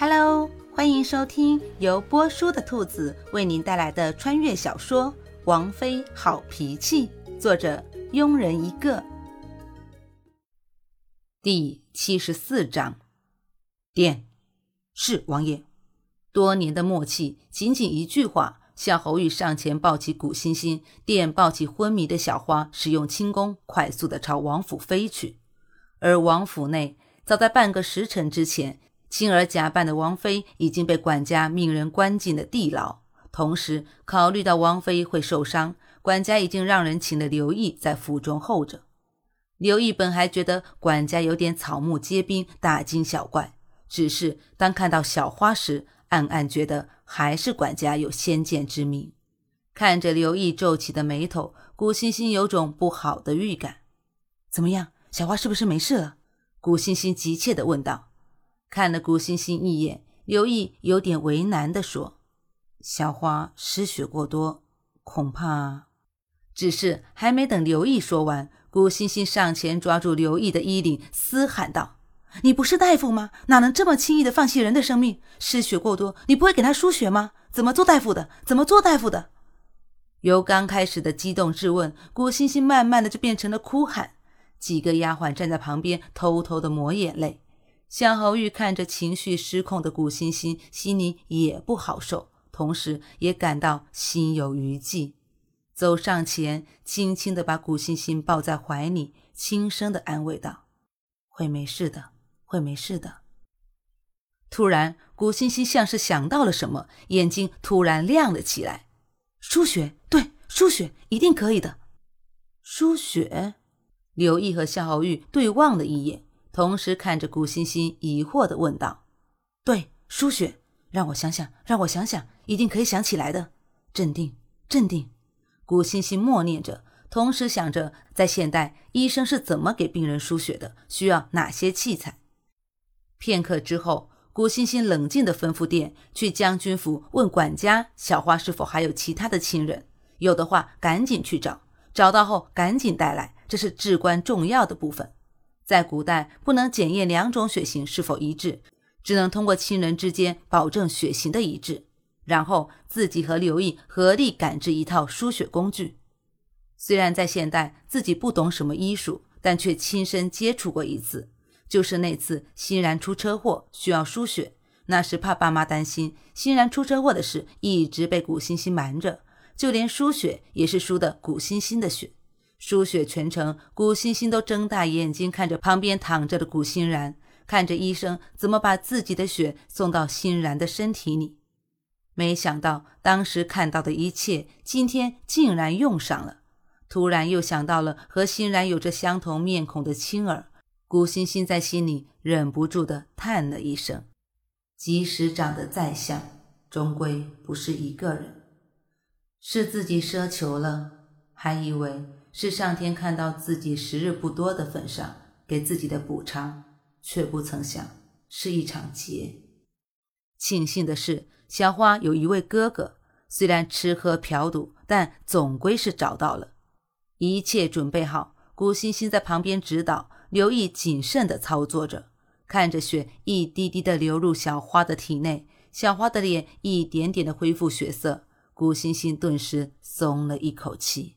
Hello，欢迎收听由波叔的兔子为您带来的穿越小说《王妃好脾气》，作者庸人一个。第七十四章，殿是王爷。多年的默契，仅仅一句话，夏侯玉上前抱起古欣欣，便抱起昏迷的小花，使用轻功快速的朝王府飞去。而王府内，早在半个时辰之前。青儿假扮的王妃已经被管家命人关进了地牢，同时考虑到王妃会受伤，管家已经让人请了刘毅在府中候着。刘毅本还觉得管家有点草木皆兵、大惊小怪，只是当看到小花时，暗暗觉得还是管家有先见之明。看着刘毅皱起的眉头，古欣欣有种不好的预感。怎么样，小花是不是没事了？古欣欣急切地问道。看了古欣欣一眼，刘毅有点为难地说：“小花失血过多，恐怕……”只是还没等刘毅说完，古欣欣上前抓住刘毅的衣领，嘶喊道：“你不是大夫吗？哪能这么轻易的放弃人的生命？失血过多，你不会给他输血吗？怎么做大夫的？怎么做大夫的？”由刚开始的激动质问，古欣欣慢慢的就变成了哭喊。几个丫鬟站在旁边，偷偷的抹眼泪。夏侯玉看着情绪失控的古欣欣，心里也不好受，同时也感到心有余悸，走上前，轻轻地把古欣欣抱在怀里，轻声地安慰道：“会没事的，会没事的。”突然，古欣欣像是想到了什么，眼睛突然亮了起来：“输血，对，输血一定可以的。”输血，刘毅和夏侯玉对望了一眼。同时看着古欣欣，疑惑的问道：“对，输血，让我想想，让我想想，一定可以想起来的。镇定，镇定。”古欣欣默念着，同时想着，在现代，医生是怎么给病人输血的，需要哪些器材。片刻之后，古欣欣冷静的吩咐店去将军府问管家小花是否还有其他的亲人，有的话赶紧去找，找到后赶紧带来，这是至关重要的部分。在古代，不能检验两种血型是否一致，只能通过亲人之间保证血型的一致，然后自己和刘毅合力赶制一套输血工具。虽然在现代自己不懂什么医术，但却亲身接触过一次，就是那次欣然出车祸需要输血，那时怕爸妈担心欣然出车祸的事一直被古欣欣瞒着，就连输血也是输的古欣欣的血。输血全程，古欣欣都睁大眼睛看着旁边躺着的古欣然，看着医生怎么把自己的血送到欣然的身体里。没想到当时看到的一切，今天竟然用上了。突然又想到了和欣然有着相同面孔的青儿，古欣欣在心里忍不住的叹了一声：即使长得再像，终归不是一个人。是自己奢求了，还以为……是上天看到自己时日不多的份上，给自己的补偿，却不曾想是一场劫。庆幸的是，小花有一位哥哥，虽然吃喝嫖赌，但总归是找到了。一切准备好，古欣欣在旁边指导，刘毅谨慎地操作着，看着血一滴滴地流入小花的体内，小花的脸一点点地恢复血色，古欣欣顿时松了一口气。